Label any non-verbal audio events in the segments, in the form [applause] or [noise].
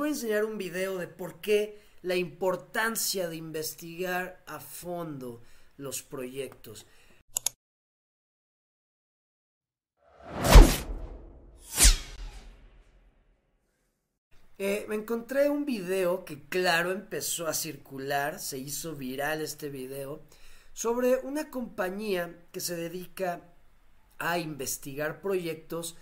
voy a enseñar un video de por qué la importancia de investigar a fondo los proyectos. Eh, me encontré un video que claro empezó a circular, se hizo viral este video, sobre una compañía que se dedica a investigar proyectos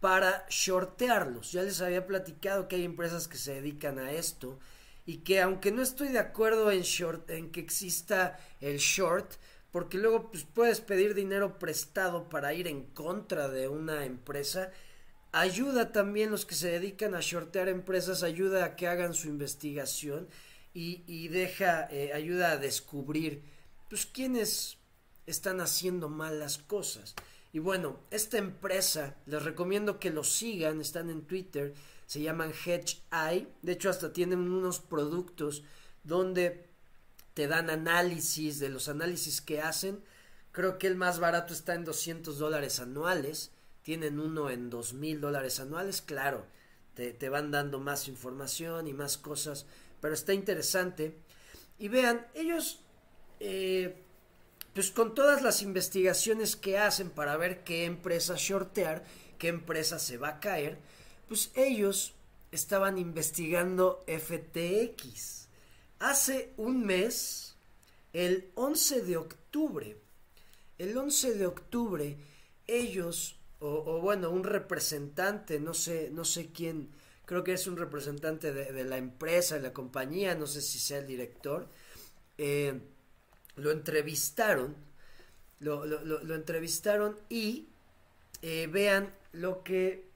para shortearlos. Ya les había platicado que hay empresas que se dedican a esto y que aunque no estoy de acuerdo en short, en que exista el short, porque luego pues, puedes pedir dinero prestado para ir en contra de una empresa, ayuda también los que se dedican a shortear empresas, ayuda a que hagan su investigación y, deja, eh, ayuda a descubrir pues quiénes están haciendo mal las cosas. Y bueno, esta empresa, les recomiendo que lo sigan, están en Twitter, se llaman Hedge Eye, de hecho hasta tienen unos productos donde te dan análisis de los análisis que hacen. Creo que el más barato está en 200 dólares anuales tienen uno en dos mil dólares anuales, claro, te, van dando más información y más cosas, pero está interesante. Y vean, ellos, eh, pues con todas las investigaciones que hacen para ver qué empresa shortear, qué empresa se va a caer, pues ellos estaban investigando FTX. Hace un mes, el 11 de octubre, el 11 de octubre, ellos o, bueno, un representante, no sé, no sé quién, creo que es un representante de, la empresa, de la compañía, no sé si sea el director, eh, lo entrevistaron, lo, lo, entrevistaron y eh, vean lo que,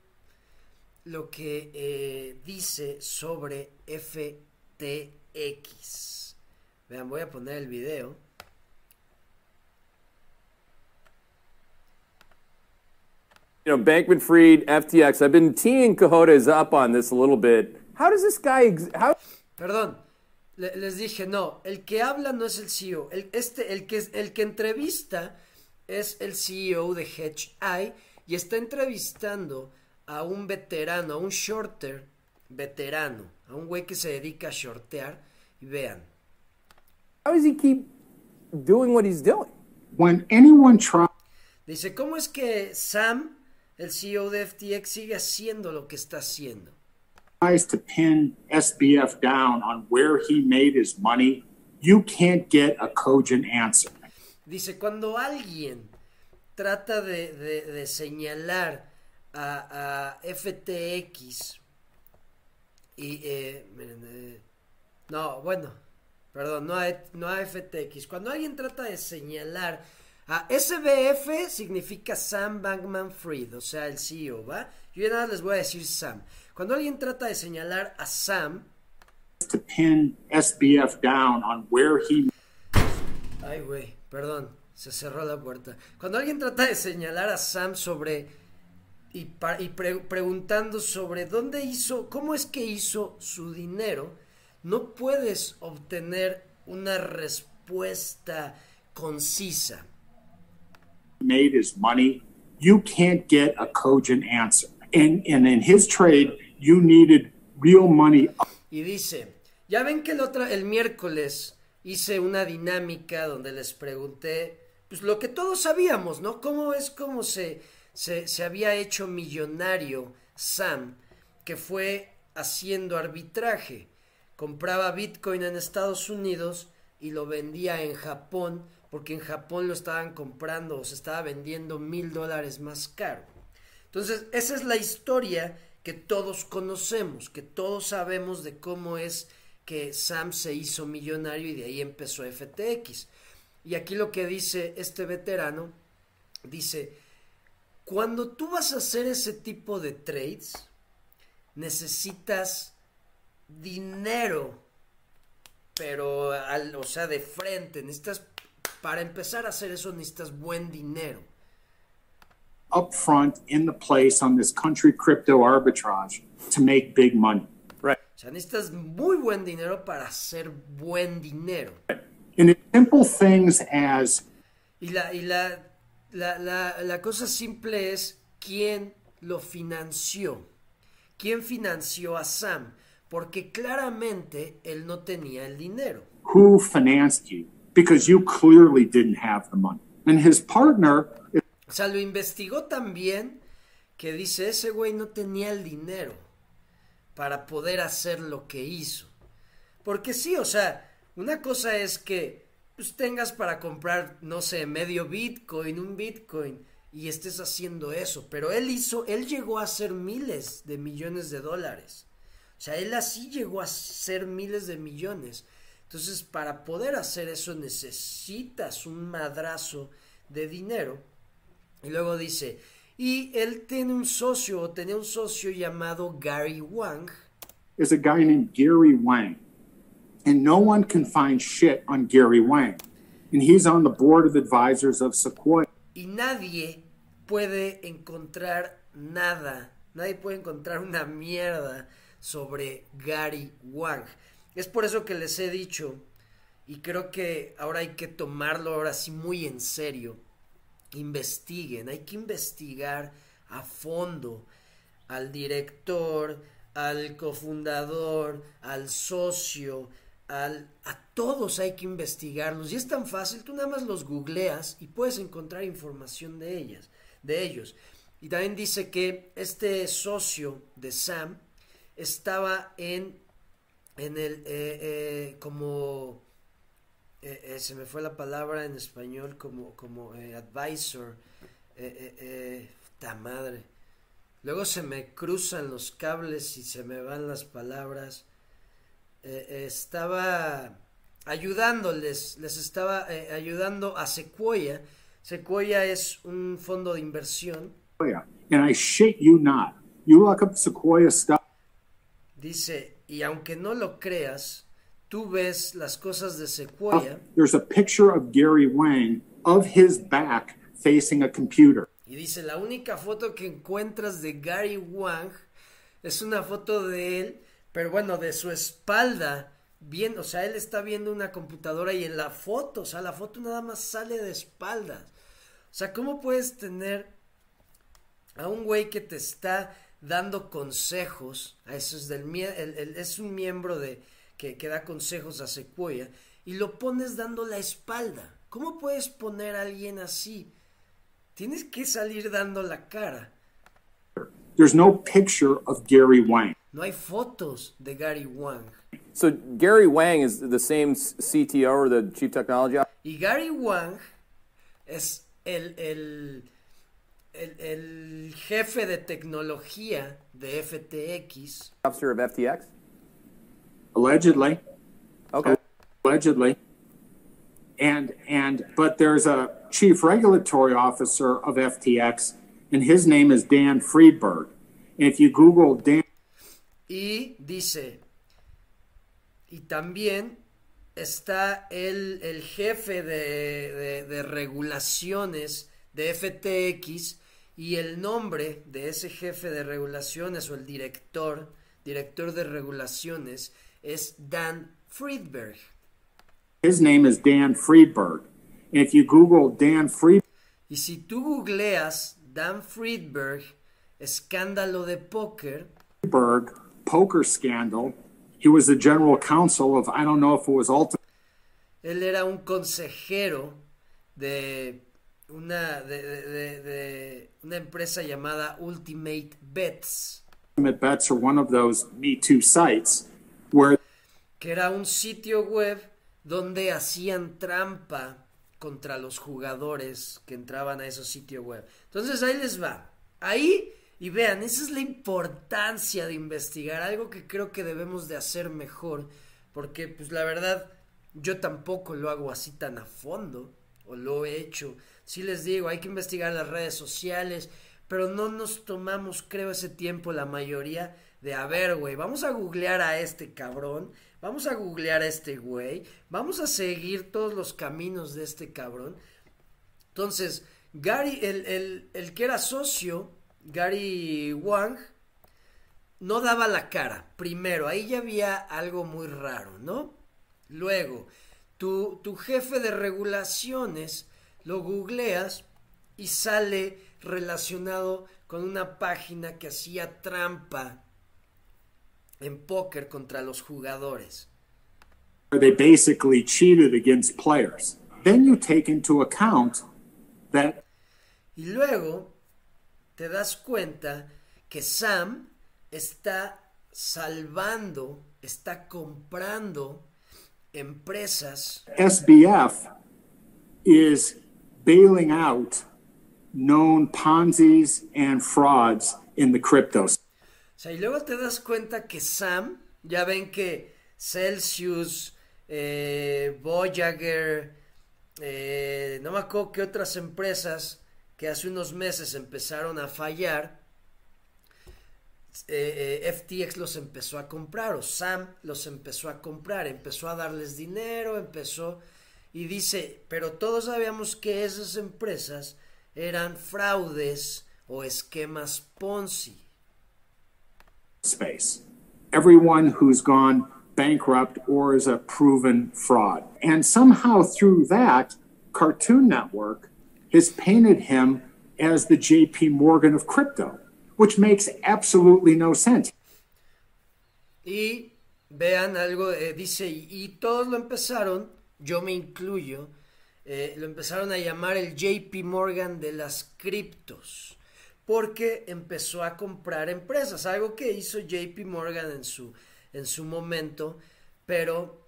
lo que eh, dice sobre FTX. Vean, voy a poner el video. you know, Bankman Fried, FTX. I've been teeing Cojotes up on this a little bit. How does this guy. How... Perdón. Les dije, no, el que habla no es el CEO. El, este, el, que, el que entrevista es el CEO de Hedge Eye y está entrevistando a un veterano, a un shorter veterano, a un güey que se dedica a shortear. Y vean. How does he keep doing what he's doing? When anyone tries. Dice, ¿cómo es que Sam el CEO de FTX sigue haciendo lo que está haciendo. Tries to pin SBF down on where he made his money, you can't get a cogent answer. Dice, cuando alguien trata de, señalar a, a, FTX y eh, eh, no, bueno, perdón, no a, no a FTX, cuando alguien trata de señalar SBF significa Sam Bankman Fried, o sea, el CEO, ¿va? Yo nada les voy a decir Sam. Cuando alguien trata de señalar a Sam. To pin SBF down on where he... Ay, güey, perdón, se cerró la puerta. Cuando alguien trata de señalar a Sam sobre. y, preguntando sobre dónde hizo, cómo es que hizo su dinero, no puedes obtener una respuesta concisa made his money, you can't get a cogent answer. And, and in his trade, you needed real money. Y dice, ya ven que el, otro, el miércoles hice una dinámica donde les pregunté, pues lo que todos sabíamos, ¿no? ¿Cómo es como se, se, se había hecho millonario Sam, que fue haciendo arbitraje? Compraba Bitcoin en Estados Unidos y lo vendía en Japón porque en Japón lo estaban comprando o se estaba vendiendo mil dólares más caro. Entonces, esa es la historia que todos conocemos, que todos sabemos de cómo es que Sam se hizo millonario y de ahí empezó FTX. Y aquí lo que dice este veterano, dice, cuando tú vas a hacer ese tipo de trades, necesitas dinero, pero, al, o sea, de frente, necesitas para empezar a hacer eso necesitas buen dinero. Upfront in the place on this country crypto arbitrage to make big money. Right. O sea, necesitas muy buen dinero para hacer buen dinero. In simple things as y la, y la, la, la, la cosa simple es quién lo financió. ¿Quién financió a Sam? porque claramente él no tenía el dinero. Who financed you? Because you clearly didn't have the money. And his partner O sea, lo investigó también que dice, ese güey no tenía el dinero para poder hacer lo que hizo. Porque sí, o sea, una cosa es que pues, tengas para comprar, no sé, medio Bitcoin, un Bitcoin, y estés haciendo eso. Pero él hizo, él llegó a hacer miles de millones de dólares. O sea, él así llegó a ser miles de millones. Entonces, para poder hacer eso necesitas un madrazo de dinero. Y luego dice, y él tiene un socio, o tenía un socio llamado Gary Wang. is a guy named Gary Wang. And no one can find shit on Gary Wang. And he's on the board of advisors of Sequoia. Y nadie puede encontrar nada, nadie puede encontrar una mierda sobre Gary Wang. Es por eso que les he dicho, y creo que ahora hay que tomarlo ahora sí muy en serio, investiguen, hay que investigar a fondo al director, al cofundador, al socio, al, a todos hay que investigarlos. Y es tan fácil, tú nada más los googleas y puedes encontrar información de ellas, de ellos. Y también dice que este socio de Sam estaba en, en el, eh, eh, como, eh, eh, se me fue la palabra en español, como, como eh, advisor, ta madre. Luego se me cruzan los cables y se me van las palabras. Estaba ayudándoles, les estaba ayudando a Sequoia. Sequoia es un fondo de inversión. And I shit you not. You look up Sequoia stuff. Dice, y aunque no lo creas, tú ves las cosas de Sequoia There's a picture of Gary Wang of his back facing a computer. y dice, la única foto que encuentras de Gary Wang es una foto de él, pero bueno, de su espalda, bien, o sea, él está viendo una computadora y en la foto, o sea, la foto nada más sale de espaldas. O sea, ¿cómo puedes tener a un güey que te está dando consejos, a eso es del el- el- es un miembro de que, que da consejos a Sequoia y lo pones dando la espalda. ¿Cómo puedes poner a alguien así? Tienes que salir dando la cara. There's no picture of Gary Wang. No hay fotos de Gary Wang. So Gary Wang is the same CTO or the chief technology officer? Y Gary Wang es el, el, el, el jefe de tecnología de FTX. officer of FTX? Allegedly. Okay. Allegedly. And and but there's a chief regulatory officer of FTX, and his name is Dan Friedberg. And if you Google Dan Y dice, y también está el, el jefe de, de- de regulaciones de FTX y el nombre de ese jefe de regulaciones o el director, director de regulaciones es Dan Friedberg. his name is Dan Friedberg. And if you Google Dan Friedberg, Y si tú googleas Dan Friedberg, escándalo de póker, poker scandal, he was the general counsel of I don't know if it was Ultimate Él era un consejero de una, de, de- de- una empresa llamada Ultimate Bets, Bets are one of those Me Too sites que era un sitio web donde hacían trampa contra los jugadores que entraban a esos sitios web. Entonces ahí les va. Ahí, y vean, esa es la importancia de investigar, algo que creo que debemos de hacer mejor, porque pues la verdad yo tampoco lo hago así tan a fondo, o lo he hecho. Sí les digo, hay que investigar las redes sociales, pero no nos tomamos, creo, ese tiempo la mayoría de, a ver, güey, vamos a googlear a este cabrón, vamos a googlear a este güey, vamos a seguir todos los caminos de este cabrón. Entonces, Gary, el, el, el que era socio, Gary Wang, no daba la cara. Primero, ahí ya había algo muy raro, ¿no? Luego, tu, tu jefe de regulaciones lo googleas y sale relacionado con una página que hacía trampa en póker contra los jugadores. They basically cheated against players. Then you take into account that Y luego te das cuenta que Sam está salvando, está comprando empresas SBF is bailing out known Ponzi's and frauds in the cryptos. Y luego te das cuenta que Sam, ya ven que Celsius, eh, Voyager, eh, no me acuerdo qué otras empresas que hace unos meses empezaron a fallar, eh, eh, FTX los empezó a comprar o Sam los empezó a comprar, empezó a darles dinero, empezó y dice, pero todos sabíamos que esas empresas eran fraudes o esquemas Ponzi. Space. Everyone who's gone bankrupt or is a proven fraud. And somehow through that, Cartoon Network has painted him as the JP Morgan of crypto, which makes absolutely no sense. Y vean algo, eh, dice, y, todos lo empezaron, yo me incluyo, eh, lo empezaron a llamar el JP Morgan de las criptos, porque empezó a comprar empresas, algo que hizo JP Morgan en su, en su momento, pero,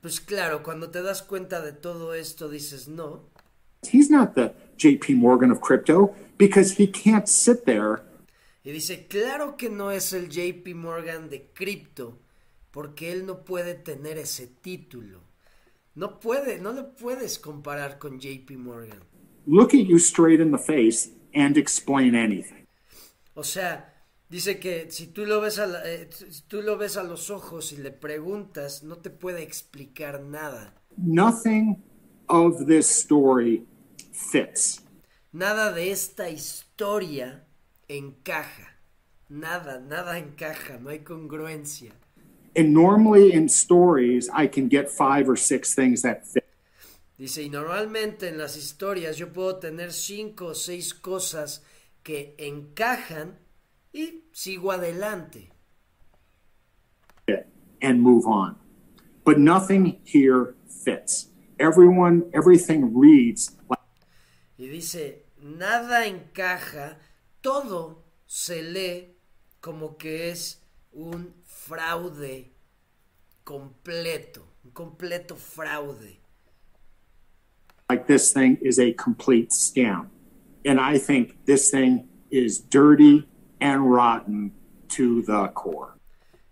pues claro, cuando te das cuenta de todo esto, dices, no, He's not the JP Morgan of crypto because he can't sit there Y dice, claro que no es el JP Morgan de cripto, porque él no puede tener ese título. No puede, no lo puedes comparar con JP Morgan. look at you straight in the face and explain anything. O sea, dice que si tú lo ves a, la- eh, si tú lo ves a los ojos y le preguntas, no te puede explicar nada. Nothing of this story fits. Nada de esta historia encaja. Nada, nada encaja, no hay congruencia. And normally in stories, I can get five or six things that fit. Dice, y normalmente en las historias yo puedo tener cinco o seis cosas que encajan y sigo adelante. and move on. But nothing here fits. Everyone, everything reads like Y dice, nada encaja, todo se lee como que es un fraude completo, un completo fraude. Like this thing is a complete scam. And I think this thing is dirty and rotten to the core.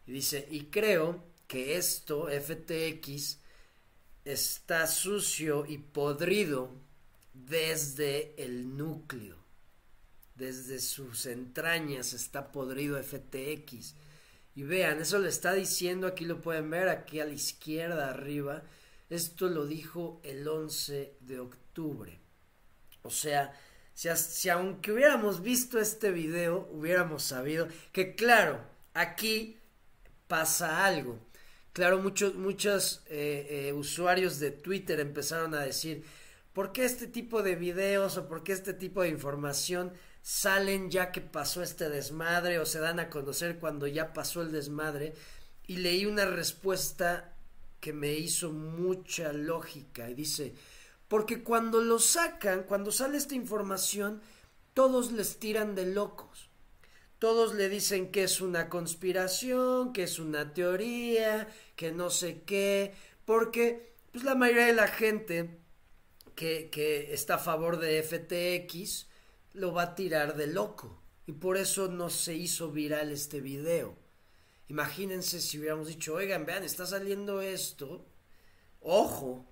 Dice, y creo que esto, FTX, está sucio y podrido desde el núcleo. Desde sus entrañas está podrido FTX. Y vean, eso le está diciendo, aquí lo pueden ver, aquí a la izquierda arriba. Esto lo dijo el 11 de octubre. O sea, si, aunque hubiéramos visto este video, hubiéramos sabido que claro, aquí pasa algo. Claro, muchos, muchos eh, eh, usuarios de Twitter empezaron a decir, ¿por qué este tipo de videos o por qué este tipo de información salen ya que pasó este desmadre o se dan a conocer cuando ya pasó el desmadre? Y leí una respuesta que me hizo mucha lógica y dice, porque cuando lo sacan, cuando sale esta información, todos les tiran de locos. Todos le dicen que es una conspiración, que es una teoría, que no sé qué, porque pues la mayoría de la gente que, que está a favor de FTX lo va a tirar de loco. Y por eso no se hizo viral este video. Imagínense si hubiéramos dicho, oigan, vean, está saliendo esto. Ojo,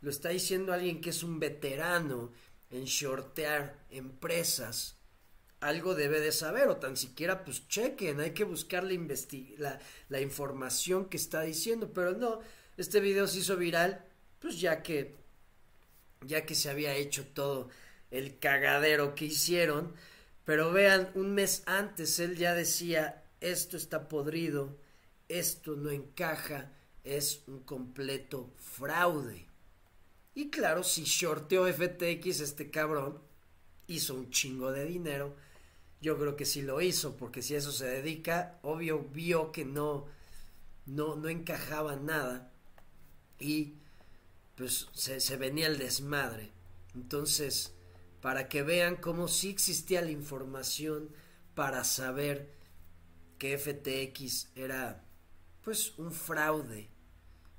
lo está diciendo alguien que es un veterano en shortear empresas. Algo debe de saber, o tan siquiera pues chequen, hay que buscar la, la información que está diciendo, pero no, este video se hizo viral, pues ya que, ya que se había hecho todo el cagadero que hicieron, pero vean, un mes antes él ya decía, esto está podrido, esto no encaja, es un completo fraude. Y claro, si shorteó FTX este cabrón, hizo un chingo de dinero yo creo que sí lo hizo, porque si a eso se dedica, obvio vio que no, no, no encajaba nada y pues se, se venía el desmadre. Entonces, para que vean cómo sí existía la información para saber FTX era pues un fraude,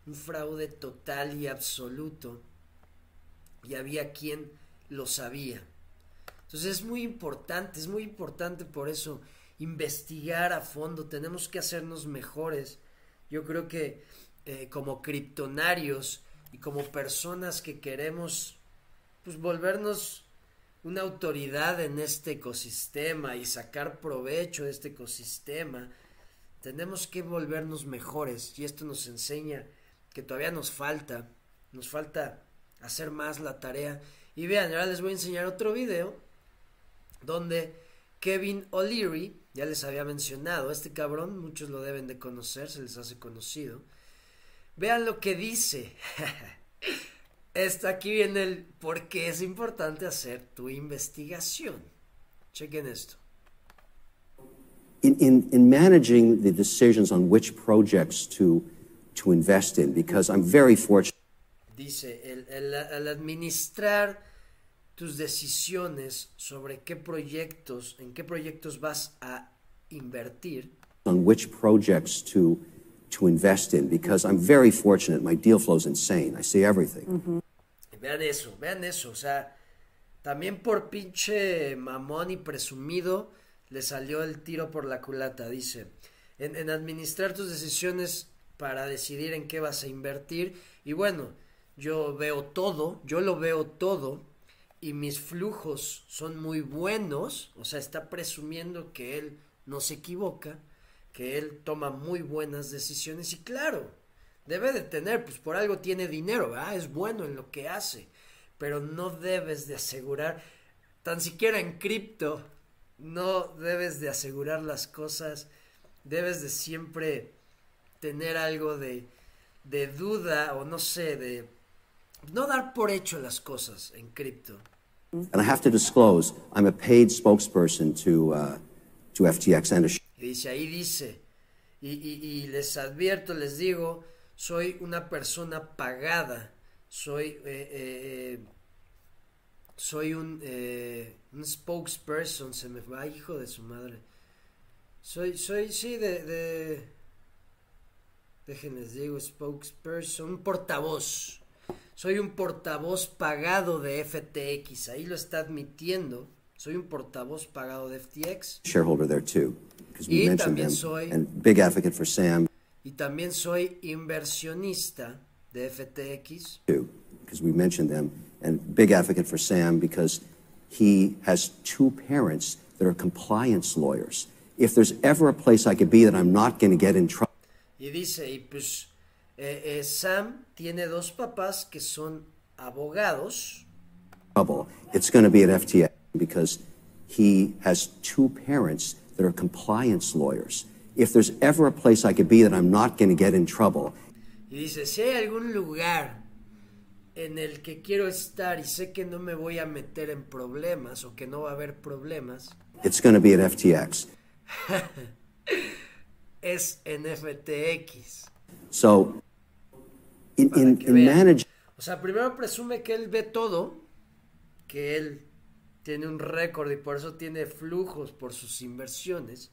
un fraude total y absoluto. Y había quien lo sabía. Entonces es muy importante, es muy importante por eso investigar a fondo, tenemos que hacernos mejores. Yo creo que eh, como criptonarios y como personas que queremos pues volvernos una autoridad en este ecosistema y sacar provecho de este ecosistema, tenemos que volvernos mejores y esto nos enseña que todavía nos falta, nos falta hacer más la tarea. Y vean, ahora les voy a enseñar otro video donde Kevin O'Leary, ya les había mencionado, este cabrón, muchos lo deben de conocer, se les hace conocido. Vean lo que dice. [laughs] Está aquí viene el por qué es importante hacer tu investigación. Chequen esto. In, in, in managing the decisions on which projects to, to invest in, because I'm very fortunate. Dice, el, el, el administrar tus decisiones sobre qué proyectos, en qué proyectos vas a invertir. On which projects to, to invest in, because I'm very fortunate. My deal flow is insane. I see everything. Mm -hmm. Vean eso, vean eso. O sea, también por pinche mamón y presumido le salió el tiro por la culata. Dice, en, administrar tus decisiones para decidir en qué vas a invertir. Y bueno, yo veo todo, yo lo veo todo y mis flujos son muy buenos, o sea, está presumiendo que él no se equivoca, que él toma muy buenas decisiones y claro, debe de tener, pues por algo tiene dinero, ¿verdad? Es bueno en lo que hace, pero no debes de asegurar, tan siquiera en cripto, no debes de asegurar las cosas, debes de siempre tener algo de, de duda o no sé, de no dar por hecho las cosas en cripto. And I have to disclose, I'm a paid spokesperson to, uh, to FTX and a y dice, ahí dice, y, y, y, les advierto, les digo, soy una persona pagada, soy, eh, eh, soy un, eh, un spokesperson, se me va, hijo de su madre. Soy, soy, sí, de, de, déjenles digo, spokesperson, un portavoz soy un portavoz pagado de FTX. Ahí lo está admitiendo. Soy un portavoz pagado de FTX. Shareholder there too. Y también soy and big advocate for Sam. Y también soy inversionista de FTX. Because we mentioned them and big advocate for Sam because he has two parents that are compliance lawyers. If there's ever a place I could be that I'm not going to get in trouble. Y dice, y pues eh, eh, Sam tiene dos papás que son abogados. It's going to be at FTX because he has two parents that are compliance lawyers. If there's ever a place I could be that I'm not going to get in trouble. Y dice, si hay algún lugar en el que quiero estar y sé que no me voy a meter en problemas o que no va a haber problemas. It's going to be at FTX. [laughs] es en FTX. So, in, in, in manage... O sea, primero presume que él ve todo, que él tiene un récord y por eso tiene flujos por sus inversiones,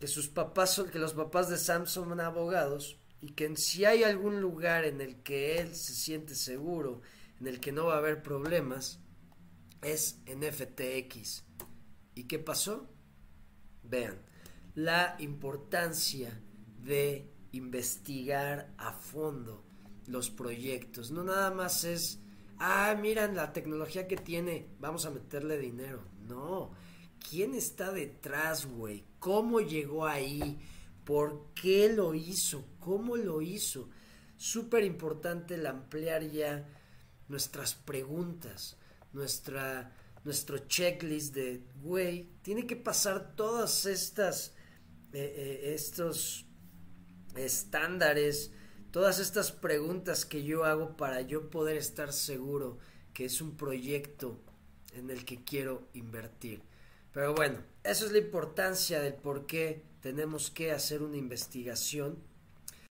que sus papás son, que los papás de Sam son abogados y que si hay algún lugar en el que él se siente seguro, en el que no va a haber problemas, es en FTX. ¿Y qué pasó? Vean, la importancia de investigar a fondo los proyectos. No nada más es, ah, miran la tecnología que tiene, vamos a meterle dinero. No, ¿quién está detrás, güey? ¿Cómo llegó ahí? ¿Por qué lo hizo? ¿Cómo lo hizo? Súper importante el ampliar ya nuestras preguntas, nuestra, nuestro checklist de, güey, tiene que pasar todas estas, eh, eh, estos estándares, todas estas preguntas que yo hago para yo poder estar seguro que es un proyecto en el que quiero invertir. Pero bueno, eso es la importancia del por qué tenemos que hacer una investigación